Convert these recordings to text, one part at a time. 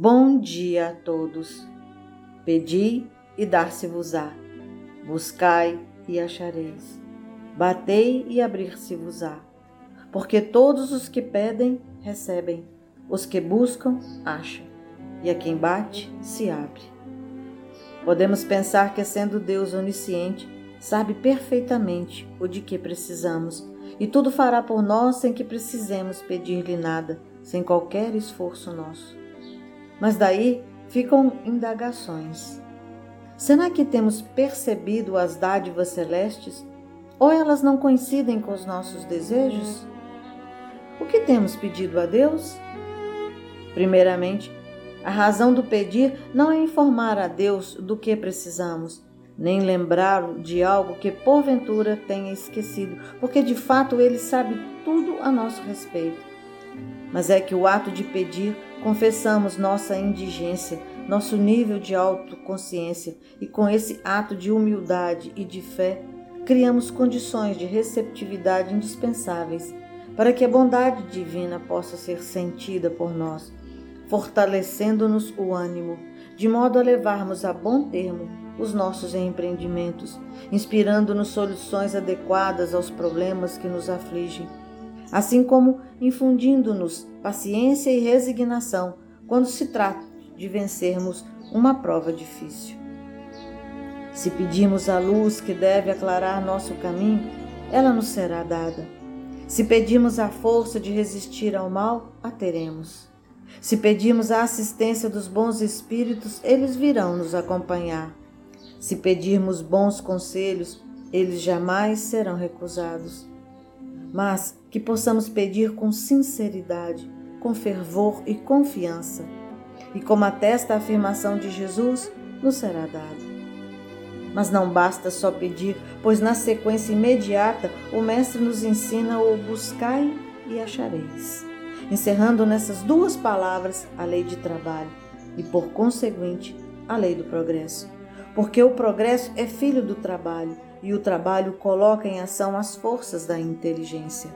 Bom dia a todos. Pedi e dar-se-vos-á. Buscai e achareis. Batei e abrir-se-vos-á. Porque todos os que pedem, recebem. Os que buscam, acham. E a quem bate, se abre. Podemos pensar que, sendo Deus onisciente, sabe perfeitamente o de que precisamos e tudo fará por nós sem que precisemos pedir-lhe nada, sem qualquer esforço nosso. Mas daí ficam indagações. Será que temos percebido as dádivas celestes ou elas não coincidem com os nossos desejos? O que temos pedido a Deus? Primeiramente, a razão do pedir não é informar a Deus do que precisamos, nem lembrá-lo de algo que porventura tenha esquecido, porque de fato ele sabe tudo a nosso respeito. Mas é que o ato de pedir, confessamos nossa indigência, nosso nível de autoconsciência, e com esse ato de humildade e de fé, criamos condições de receptividade indispensáveis para que a bondade divina possa ser sentida por nós, fortalecendo-nos o ânimo, de modo a levarmos a bom termo os nossos empreendimentos, inspirando-nos soluções adequadas aos problemas que nos afligem, assim como infundindo-nos paciência e resignação quando se trata de vencermos uma prova difícil. Se pedimos a luz que deve aclarar nosso caminho, ela nos será dada. Se pedimos a força de resistir ao mal, a teremos. Se pedimos a assistência dos bons espíritos, eles virão nos acompanhar. Se pedirmos bons conselhos, eles jamais serão recusados. Mas que possamos pedir com sinceridade, com fervor e confiança. E como atesta a afirmação de Jesus, nos será dado. Mas não basta só pedir, pois na sequência imediata o Mestre nos ensina o buscai e achareis, encerrando nessas duas palavras a lei de trabalho e, por conseguinte, a lei do progresso porque o progresso é filho do trabalho e o trabalho coloca em ação as forças da inteligência.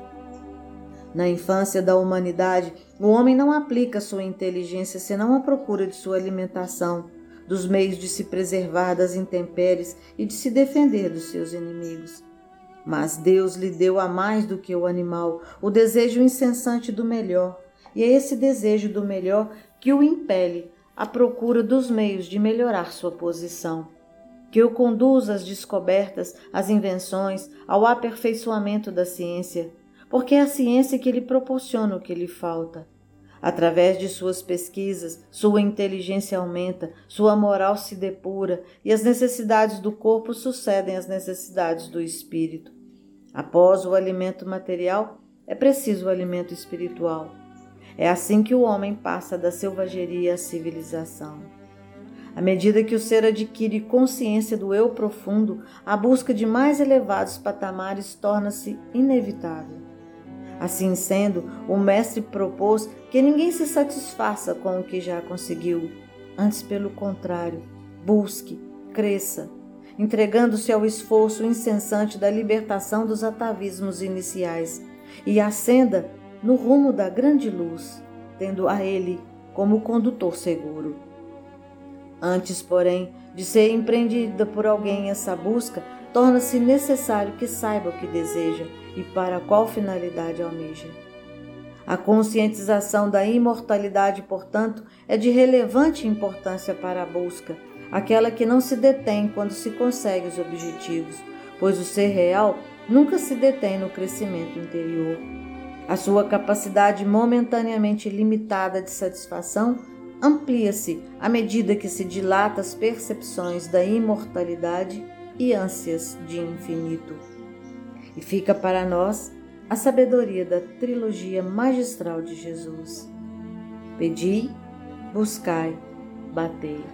Na infância da humanidade, o homem não aplica sua inteligência senão à procura de sua alimentação, dos meios de se preservar das intempéries e de se defender dos seus inimigos. Mas Deus lhe deu a mais do que o animal o desejo incessante do melhor, e é esse desejo do melhor que o impele à procura dos meios de melhorar sua posição, que o conduz às descobertas, às invenções, ao aperfeiçoamento da ciência, porque é a ciência que lhe proporciona o que lhe falta. Através de suas pesquisas, sua inteligência aumenta, sua moral se depura e as necessidades do corpo sucedem às necessidades do espírito. Após o alimento material, é preciso o alimento espiritual. É assim que o homem passa da selvageria à civilização. À medida que o ser adquire consciência do eu profundo, a busca de mais elevados patamares torna-se inevitável. Assim sendo, o Mestre propôs que ninguém se satisfaça com o que já conseguiu. Antes, pelo contrário, busque, cresça, entregando-se ao esforço incessante da libertação dos atavismos iniciais e ascenda no rumo da grande luz, tendo a Ele como condutor seguro. Antes, porém, de ser empreendida por alguém essa busca, torna-se necessário que saiba o que deseja e para qual finalidade almeja. A conscientização da imortalidade, portanto, é de relevante importância para a busca, aquela que não se detém quando se consegue os objetivos, pois o ser real nunca se detém no crescimento interior. A sua capacidade momentaneamente limitada de satisfação amplia-se à medida que se dilata as percepções da imortalidade e ânsias de infinito. E fica para nós a sabedoria da trilogia magistral de Jesus. Pedi, buscai, batei.